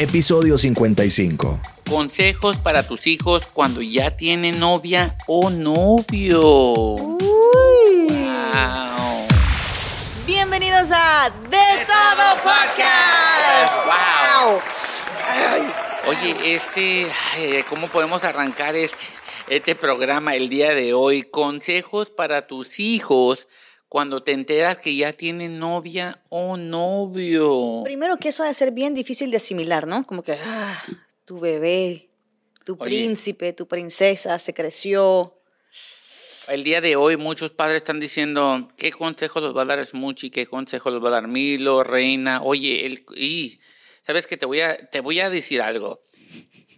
Episodio 55. Consejos para tus hijos cuando ya tienen novia o novio. Uy. Wow. Bienvenidos a De, Todo Podcast. Wow. Wow. Oye, este, ¿cómo podemos arrancar este, este programa el día de hoy? Consejos para tus hijos cuando te enteras que ya tienen novia o novio. Primero que eso ha de ser bien difícil de asimilar, ¿no? Como que, ah, tu bebé, tu Oye. príncipe, tu princesa se creció. El día de hoy muchos padres están diciendo qué consejo los va a dar Smoochie, qué consejo los va a dar Milo, Reina. Oye, el, y sabes que te voy a te voy a decir algo.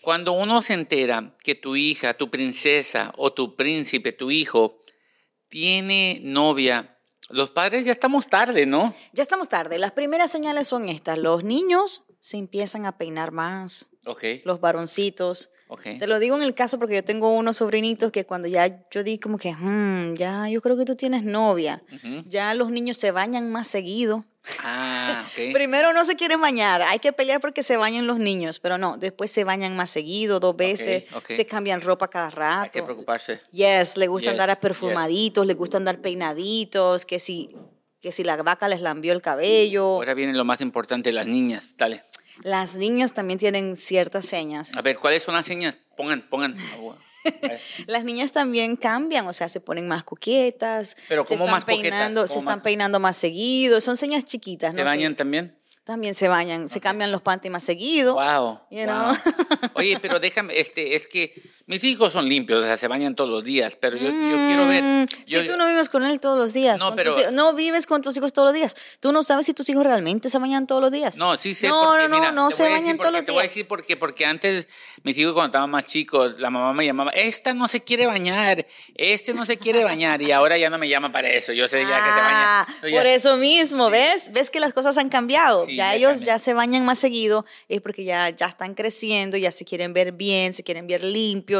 Cuando uno se entera que tu hija, tu princesa o tu príncipe, tu hijo tiene novia, los padres ya estamos tarde, ¿no? Ya estamos tarde. Las primeras señales son estas. Los niños se empiezan a peinar más, Ok, los varoncitos. Ok. Te lo digo en el caso porque yo tengo unos sobrinitos que cuando ya yo di como que, "Hmm, ya yo creo que tú tienes novia, Ujú. ya los niños se bañan más seguido. Ah, ok. Primero no se quieren bañar, hay que pelear porque se bañen los niños, pero no, después se bañan más seguido, dos veces, ok. se cambian ropa cada Hay que rato. preocuparse. Yes, le gusta Yes, andar perfumaditos, le gusta andar peinaditos, que si, que si la vaca les lambió el cabello. Ahora viene lo más importante, las niñas. Dale. Las niñas también tienen ciertas señas. A ver, ¿cuáles son las señas? Pongan, pongan. Las niñas también cambian, o sea, se ponen más coquietas, Pero se ¿cómo están más coquetas? peinando, se ¿Cómo están más? peinando más seguido, son señas chiquitas, ¿Se ¿no? bañan también? También se bañan, se cambian los panties más seguido. Wow. You wow. know? Oye, pero déjame, este, es que mis hijos son limpios, o sea, se bañan todos los días, pero yo, yo quiero ver. Mm, yo- si tú no vives con él todos los días, No, pero- tus no vives con tus hijos todos los días. Tú no sabes si tus hijos realmente se bañan todos los días. No, sí sé. No, porque, no, no, mira, no se bañan todos los Te voy a días. decir por qué, porque antes mis hijos cuando estaban más chicos, la mamá me llamaba, esta no se quiere bañar, este no se quiere bañar, y ahora ya no me llama para eso, yo sé ya que se Ah, baña. Ya- por eso mismo, ¿ves? ¿Ves que las cosas han cambiado? Sí, ya ya ellos ya se bañan más seguido, es porque ya, ya están creciendo, ya se quieren ver bien, se quieren ver limpios,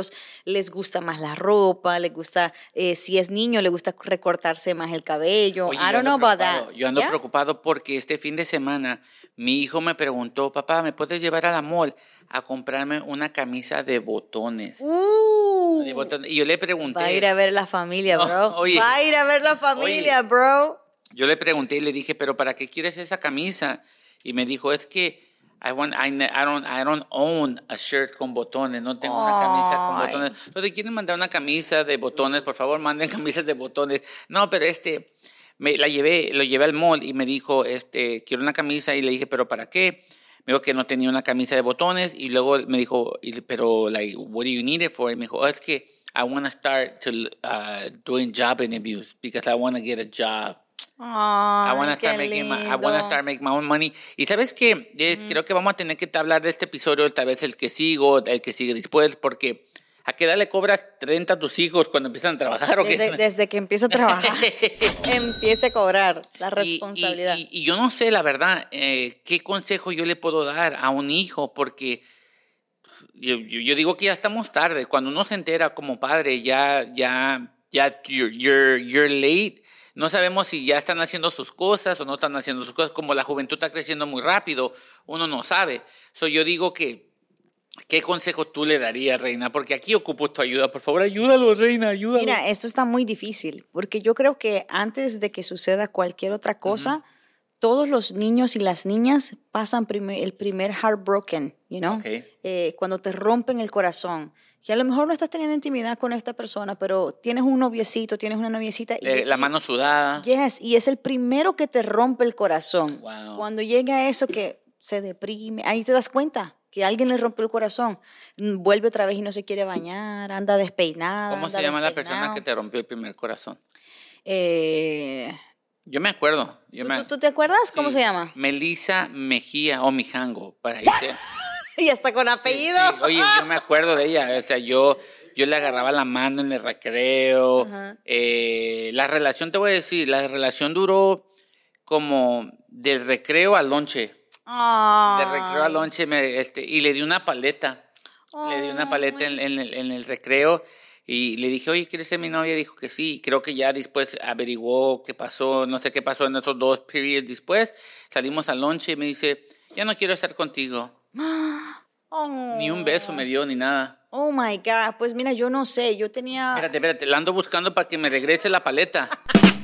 les gusta más la ropa, les gusta, eh, si es niño, le gusta recortarse más el cabello. Oye, I don't know about that. Yo ando preocupado porque este fin de semana mi hijo me preguntó, papá, ¿me puedes llevar a la mall a comprarme una camisa de botones? Uh, De botones. Y yo le pregunté. va a ir a ver la familia, No, bro. oye. va a ir a ver la familia, bro. Yo le pregunté y le dije, pero ¿para qué quieres esa camisa? Y me dijo, es que I, want, I, I don't, I don't own a shirt con botones, no tengo una camisa con botones. Entonces, ¿quieren mandar una camisa de botones? Por favor, manden camisas de botones. No, pero este, me la llevé, lo llevé al mall y me dijo, este, quiero una camisa y le dije, pero ¿para qué? Me dijo que no tenía una camisa de botones y luego me dijo, pero like, what do you need it for? Y me dijo, oh, es que I want to start to uh, doing job interviews because I want to get a job. I want to qué start making my, I wanna start making my own money. Y sabes que Mm. creo que vamos a tener que hablar de este episodio, tal vez el que sigo, el que sigue después, porque ¿a qué edad le cobras 30 a tus hijos cuando empiezan a trabajar? ¿o qué? Desde, desde que empieza a trabajar, empiece a cobrar la Y- y- responsabilidad. Y, y yo no sé, la verdad, eh, qué consejo yo le puedo dar a un hijo, porque yo, yo- yo digo que ya estamos tarde. Cuando uno se entera como padre, ya, ya, ya, you're, you're, you're late. No sabemos si ya están haciendo sus cosas o no están haciendo sus cosas. Como la juventud está creciendo muy rápido, uno no sabe. So, yo digo que, ¿qué consejo tú le darías, Reina? Porque aquí ocupo tu ayuda. Por favor, ayúdalo, Reina, ayúdalo. Mira, esto está muy difícil, porque yo creo que antes de que suceda cualquier otra cosa, todos los niños y las niñas pasan el primer heartbroken, you know? Eh, cuando te rompen el corazón. Que a lo mejor no estás teniendo intimidad con esta persona, pero tienes un noviecito, tienes una noviecita. y- Eh, la mano sudada. Yes, y es el primero que te rompe el corazón. Wow. Cuando llega eso que se deprime, ahí te das cuenta que alguien le rompió el corazón. Mm, Vuelve otra vez y no se quiere bañar, anda despeinada. ¿Cómo se llama la persona que te rompió el primer corazón? Eh, Yo me acuerdo. Yo ¿tú, me- tú- tú te acuerdas cómo se llama? Melissa Mejía o Mijango, para irse. Y hasta con apellido. Sí, oye, yo me acuerdo de ella. O sea, yo, yo le agarraba la mano en el recreo. Eh, la relación, te voy a decir, la relación duró como del recreo al lonche. Del recreo al lonche me, este, y le di una paleta. Le di una paleta en, en el, en el recreo y le dije, oye, ¿quieres ser mi novia? Dijo que sí. Creo que ya después averiguó qué pasó, no sé qué pasó en esos dos periods después. Salimos al lonche y me dice, ya no quiero estar contigo. Oh. Ni un beso me dio ni nada. Oh my God. Pues mira, yo no sé. Yo tenía. Espérate, espérate, la ando buscando para que me regrese la paleta.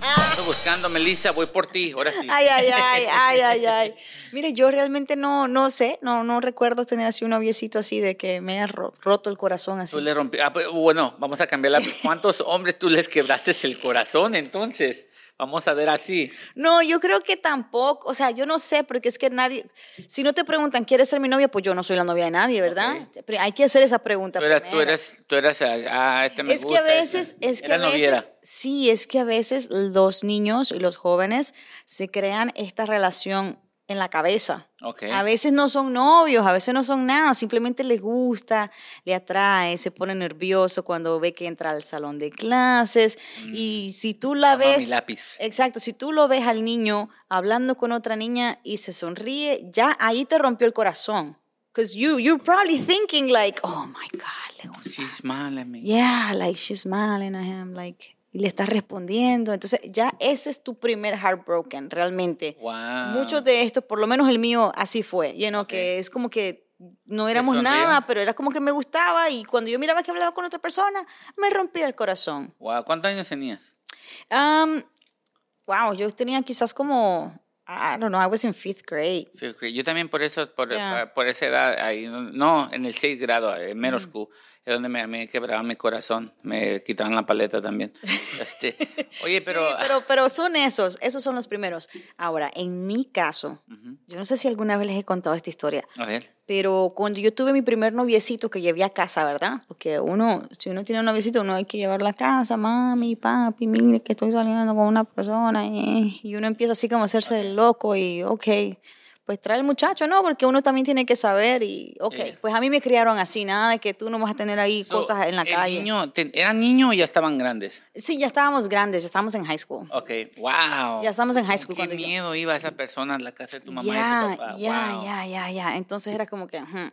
La ando buscando, Melissa, voy por ti, ahora sí. Ay, ay, ay, ay, ay, ay. Mire, yo realmente no, no sé, no, no recuerdo tener así un noviecito así de que me haya ro- roto el corazón así. Tú le rompí. ah, pues, bueno, vamos a cambiar la. ¿Cuántos hombres tú les quebraste el corazón entonces? Vamos a ver así. No, yo creo que tampoco, o sea, yo no sé, porque es que nadie, si no te preguntan, ¿quieres ser mi novia? Pues yo no soy la novia de nadie, ¿verdad? Pero Hay que hacer esa pregunta. Tú eras, tú eras, tú eras, ah, este me es que gusta, a veces, este- es que a noviera. veces, sí, es que a veces los niños y los jóvenes se crean esta relación en la cabeza. Ok. A veces no son novios, a veces no son nada, simplemente les gusta, le atrae, se pone nervioso cuando ve que entra al salón de clases y si tú la Toma mi ves, lápiz. exacto, si tú lo ves al niño hablando con otra niña y se sonríe, ya ahí te rompió el corazón. Because you, you're probably thinking like, oh my God, le gusta. She's smiling at me. Yeah, like she's smiling at him, like, y le estás respondiendo. Entonces, ya ese es tu primer heartbroken, realmente. Wow. Muchos de estos, por lo menos el mío, así fue. You know, que es como que no éramos nada, pero era como que me gustaba y cuando yo miraba que hablaba con otra persona, me rompía el corazón. Wow. ¿Cuántos años tenías? Um, wow, yo tenía quizás como, I don't know, I was in fifth grade. Fifth grade. Yo también por eso, por, Yeah. por esa edad, ahí, no, en el 6 grado, en middle Mm. school, es donde me, me quebraba mi corazón, me quitaban la paleta también. Este, oye, pero, Sí, pero, pero son esos, esos son los primeros. Ahora, en mi caso, yo no sé si alguna vez les he contado esta historia, a ver, pero cuando yo tuve mi primer noviecito que llevé a casa, ¿verdad? Porque uno, si uno tiene un noviecito, uno hay que llevarlo a casa, mami, papi, mire que estoy saliendo con una persona, eh, y uno empieza así como a hacerse el loco y, ok, pues trae el muchacho, ¿no? Porque uno también tiene que saber y, ok, Yeah. pues a mí me criaron así, nada de que tú no vas a tener ahí so, cosas en la el calle. Niño, te- ¿Eran niños o ya estaban grandes? Sí, ya estábamos grandes, ya estábamos en high school. Ok, wow. Ya estábamos en high school Qué cuando yo- miedo iba esa persona a la casa de tu mamá y Ya, tu papá. ya, ya, ya, ya. Entonces era como que... ujú.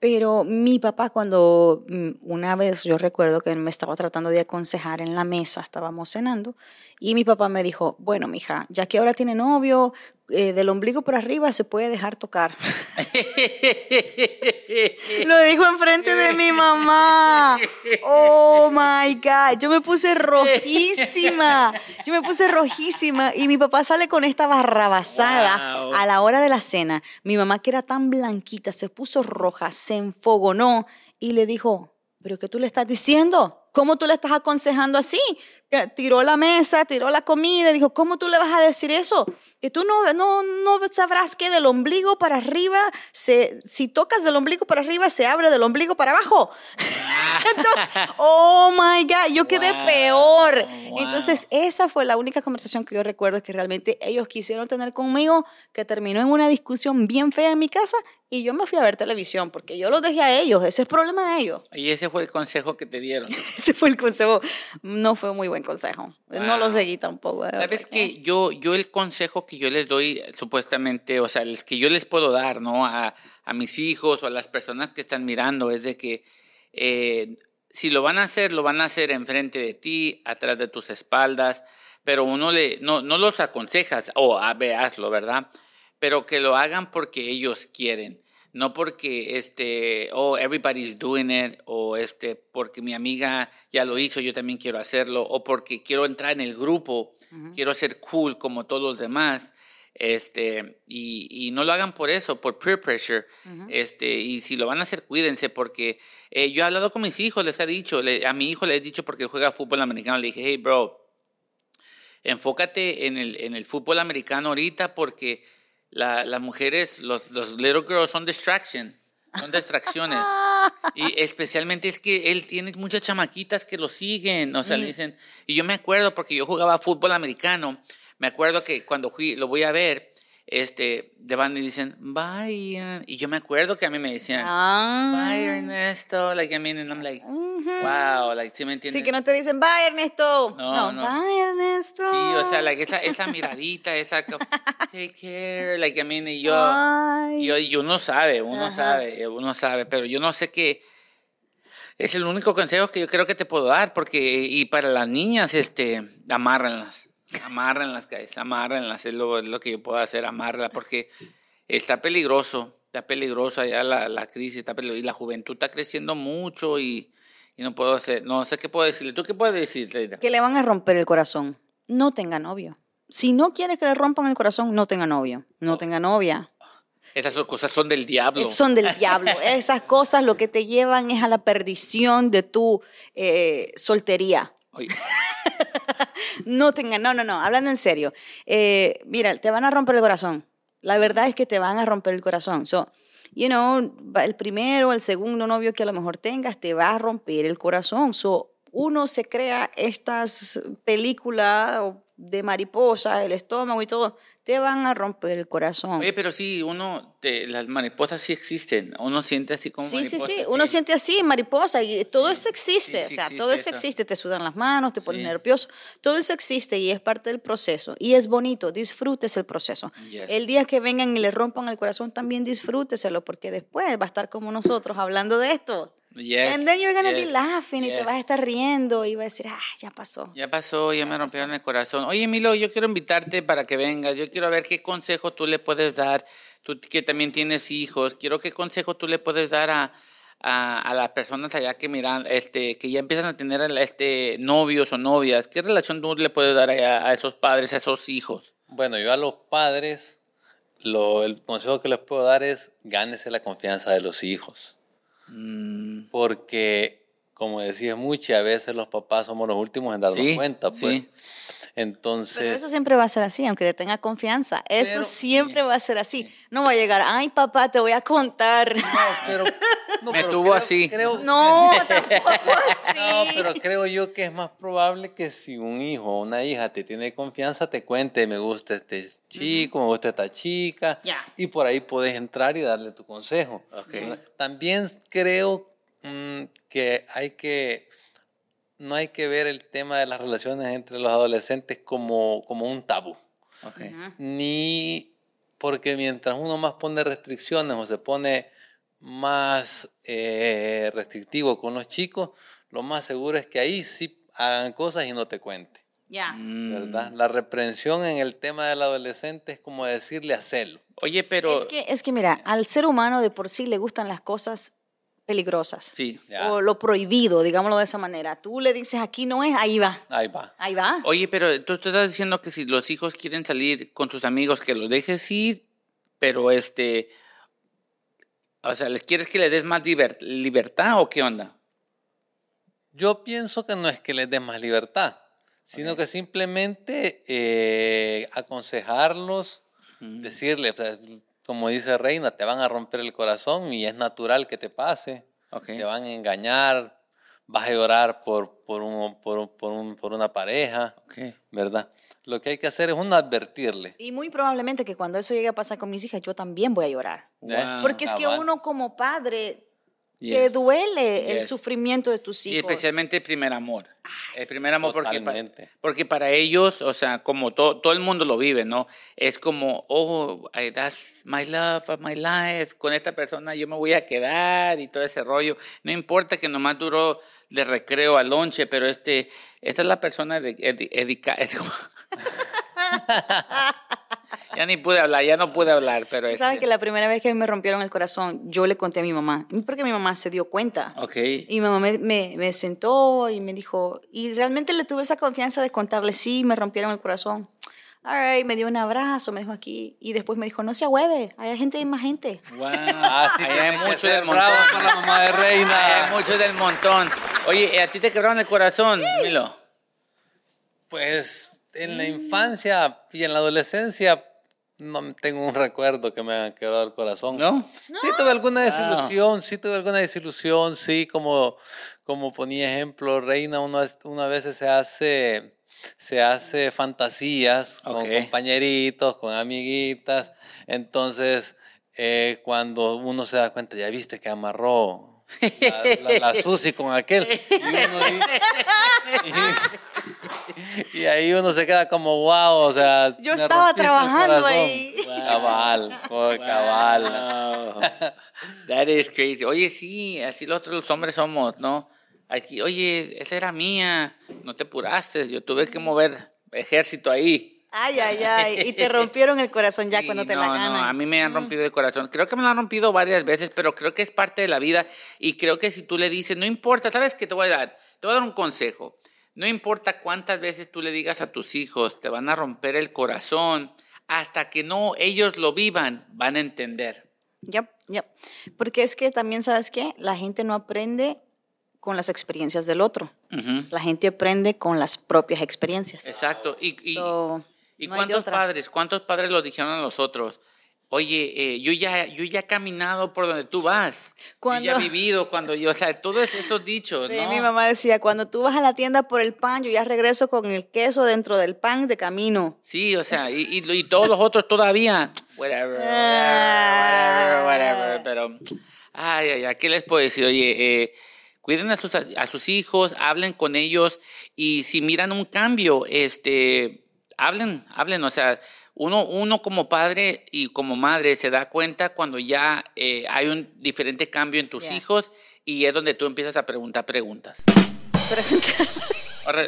Pero mi papá cuando mm, una vez yo recuerdo que él me estaba tratando de aconsejar en la mesa, estábamos cenando, y mi papá me dijo, bueno, mija, ya que ahora tiene novio, eh, del ombligo por arriba se puede dejar tocar. Lo dijo enfrente de mi mamá. Oh my God. Yo me puse rojísima. Yo me puse rojísima. Y mi papá sale con esta barrabasada Wow. a la hora de la cena. Mi mamá, que era tan blanquita, se puso roja, se enfogonó y le dijo: ¿Pero qué tú le estás diciendo? ¿Cómo tú le estás aconsejando así? Tiró la mesa, tiró la comida, dijo, ¿cómo tú le vas a decir eso? Que tú no, no, no sabrás que del ombligo para arriba, se, si tocas del ombligo para arriba, se abre del ombligo para abajo. Entonces, oh my God, yo quedé Wow, peor. wow. Entonces, esa fue la única conversación que yo recuerdo que realmente ellos quisieron tener conmigo, que terminó en una discusión bien fea en mi casa y yo me fui a ver televisión porque yo los dejé a ellos, ese es problema de ellos. Y ese fue el consejo que te dieron. Ese fue el consejo. No fue muy buen consejo. No lo seguí tampoco. Sabes que yo, yo el consejo que yo les doy, supuestamente, o sea, el que yo les puedo dar, ¿no? A, a mis hijos o a las personas que están mirando, es de que eh, si lo van a hacer, lo van a hacer enfrente de ti, atrás de tus espaldas, pero uno le, no, no los aconsejas, o a ver, hazlo, ¿verdad? Pero que lo hagan porque ellos quieren. No porque este, oh, everybody's doing it, o este, porque mi amiga ya lo hizo, yo también quiero hacerlo, o porque quiero entrar en el grupo, quiero ser cool como todos los demás. Este, y, y no lo hagan por eso, por peer pressure. este, y si lo van a hacer, cuídense, porque eh, yo he hablado con mis hijos, les he dicho, le- a mi hijo le he dicho porque juega fútbol americano, le dije, hey, bro, enfócate en el, en el fútbol americano ahorita porque la- las mujeres, los, los little girls son distraction, son distracciones. y especialmente es que él tiene muchas chamaquitas que lo siguen, o sea, le dicen, y yo me acuerdo porque yo jugaba fútbol americano, me acuerdo que cuando fui, lo voy a ver, este, de van y dicen, bye, Ian", y yo me acuerdo que a mí me decían, Ah. bye Ernesto, like I mean, and I'm like, wow, like, ¿sí me entiendes? Sí, que no te dicen, bye Ernesto. No, No, no. bye Ernesto. Sí, o sea, like, esa, esa miradita, esa take care, like I mean, y yo, yo, y uno sabe, uno Ajá. sabe, uno sabe, pero yo no sé qué, es el único consejo que yo creo que te puedo dar, porque, y para las niñas, este, amárrenlas, amárrenlas, guys, amárrenlas, es lo, es lo que yo puedo hacer, amárrenlas, porque está peligroso, Está peligrosa ya la, la crisis, está peligrosa. y la juventud está creciendo mucho y, y no puedo hacer, no sé qué puedo decirle. ¿Tú qué puedes decirle? Que le van a romper el corazón. No tenga novio. Si no quiere que le rompan el corazón, no tenga novio. No tenga novia. Esas cosas son del diablo. Son del diablo. Esas cosas lo que te llevan es a la perdición de tu eh, soltería. Oye, No tenga, no, no, no, hablando en serio. Eh, mira, te van a romper el corazón. La verdad es que te van a romper el corazón. So, you know, el primero, el segundo novio que a lo mejor tengas te va a romper el corazón. So, uno se crea estas películas o de mariposa, el estómago y todo, te van a romper el corazón. oye, pero sí, uno, te- las mariposas sí existen. Uno siente así como Sí, sí, mariposas, sí. Uno siente así, mariposa, y todo eso existe. sí o sea, existe todo eso eso. existe. Te sudan las manos, te pones Sí. nervioso. Todo eso existe y es parte del proceso. Y es bonito, disfrutes el proceso. Yes. El día que vengan y le rompan el corazón, también disfrúteselo, porque después va a estar como nosotros hablando de esto. Yes, And then you're gonna be yes, laughing y te yes. vas a estar riendo y vas a decir, ah, ya pasó. Ya pasó, ya me rompieron el corazón. Oye, Milo, yo quiero invitarte para que vengas. Yo quiero ver qué consejo tú le puedes dar. Tú que también tienes hijos. Quiero qué consejo tú le puedes dar a, a, a las personas allá que miran, este, que ya empiezan a tener este, novios o novias. ¿Qué relación tú le puedes dar a, a esos padres, a esos hijos? Bueno, yo a los padres, lo, el consejo que les puedo dar es gánese la confianza de los hijos. Mm, Porque, como decías mucho, a veces los papás somos los últimos en darnos Sí, cuenta. Pues. sí. Entonces, Pero eso siempre va a ser así, aunque te tenga confianza. Eso Pero- siempre va a ser así. No va a llegar, ay papá, te voy a contar. no, pero, no, Me pero tuvo creo- así. creo- No, tampoco así. No, pero creo yo que es más probable que si un hijo o una hija te tiene confianza, te cuente, me gusta este chico, me gusta esta chica, Ya. y por ahí puedes entrar y darle tu consejo. Ok. También creo mm, que hay que, no hay que ver el tema de las relaciones entre los adolescentes como, como un tabú, ok. ni porque mientras uno más pone restricciones o se pone más eh, restrictivo con los chicos, lo más seguro es que ahí sí hagan cosas y no te cuente. Ya. Mm. ¿verdad? La reprensión en el tema del adolescente es como decirle hacerlo. Oye, pero... Es que, es que mira, al ser humano de por sí le gustan las cosas peligrosas. Sí. Ya. O lo prohibido, digámoslo de esa manera. Tú le dices aquí no es, ahí va. Ahí va. Ahí va. Oye, pero tú, tú estás diciendo que si los hijos quieren salir con tus amigos, que los dejes ir, pero este, o sea, ¿les quieres que les des más liber- libertad o qué onda? Yo pienso que no es que les des más libertad, sino que simplemente eh, aconsejarlos, decirles, como dice Reina, te van a romper el corazón y es natural que te pase, te van a engañar, vas a llorar por, por, un- por, un- por, un- por una pareja. ¿verdad? Lo que hay que hacer es uno advertirle. Y muy probablemente que cuando eso llegue a pasar con mis hijas, yo también voy a llorar. ¿eh? Wow. Porque es que uno como padre te Yes. duele el Yes. sufrimiento de tus Y hijos. especialmente el primer amor. el primer amor porque, pa- totalmente. porque para ellos, o sea, como to- todo el mundo lo vive, ¿no? Es como, oh, I- that's my love of my life. Con esta persona yo me voy a quedar y todo ese rollo. No importa que nomás duró de recreo al lonche, pero este, esta es la persona de edica- es como- ya ni pude hablar, ya no pude hablar, pero Tú sabes este- que la primera vez que me rompieron el corazón, yo le conté a mi mamá, porque mi mamá se dio cuenta. Ok. Y mi mamá me, me, me sentó y me dijo, y realmente le tuve esa confianza de contarle, sí, me rompieron el corazón. All right, me dio un abrazo, me dijo aquí, y después me dijo, no se hueve, hay gente, hay más gente. Wow. Así Ahí hay mucho del montón. bravo con la mamá de Ahí Reina. hay mucho del montón. Oye, ¿y ¿a ti te quebraron el corazón, Milo? Pues en la infancia y en la adolescencia no tengo un recuerdo que me haya quebrado el corazón. ¿No? Sí tuve alguna desilusión, sí tuve alguna desilusión, sí, como, como ponía ejemplo, Reina, una, una vez se hace, se hace fantasías con Ok. compañeritos, con amiguitas, entonces eh, cuando uno se da cuenta, ya viste que amarró la, la, la Susi con aquel, y, uno di- y- y ahí uno se queda como wow, o sea, Yo estaba trabajando corazón". ahí. Cabal, oh, cabal. Wow. That is crazy. Oye, sí, así nosotros los hombres somos, ¿no? Aquí, oye, esa era mía, no te apuraste, yo tuve que mover ejército ahí. Ay, ay, ay. Y te rompieron el corazón ya Sí, cuando te no, la no, ganan. a mí me han rompido el corazón. Creo que me lo han rompido varias veces, pero creo que es parte de la vida. Y creo que si tú le dices, no importa, ¿sabes qué te voy a dar? Te voy a dar un consejo. No importa cuántas veces tú le digas a tus hijos, te van a romper el corazón. Hasta que no ellos lo vivan, van a entender. Yep, yep. Porque es que también, ¿sabes qué? La gente no aprende con las experiencias del otro. La gente aprende con las propias experiencias. Exacto. Y, y- So, ¿Y no hay de cuántos padres, cuántos padres lo dijeron a los otros? Oye, eh, yo ya, yo ya he caminado por donde tú vas. Cuando- Yo ya he vivido cuando yo, o sea, todos esos dichos, Sí, ¿no? mi mamá decía, cuando tú vas a la tienda por el pan, yo ya regreso con el queso dentro del pan de camino. Sí, o sea, y, y, y todos los otros todavía. Whatever, whatever, whatever, whatever. Pero, ay, ay, ay, ¿qué les puedo decir? Oye, eh, cuiden a sus, a sus hijos, hablen con ellos y si miran un cambio, este, hablen, hablen, o sea, uno, uno como padre y como madre se da cuenta cuando ya eh, hay un diferente cambio en tus hijos y es donde tú empiezas a preguntar preguntas. Ahora,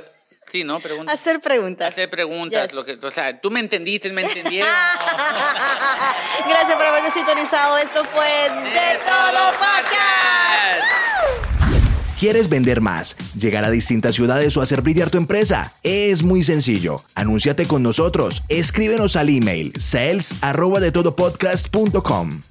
sí, ¿no? Preguntas. Hacer preguntas. Hacer preguntas, Yes. lo que, o sea, tú me entendiste, me entendieron. Gracias por habernos sintonizado. Esto fue De Todo Podcast. ¿Quieres vender más, llegar a distintas ciudades o hacer brillar tu empresa? Es muy sencillo. Anúnciate con nosotros. Escríbenos al email sales arroba de todopodcast.com.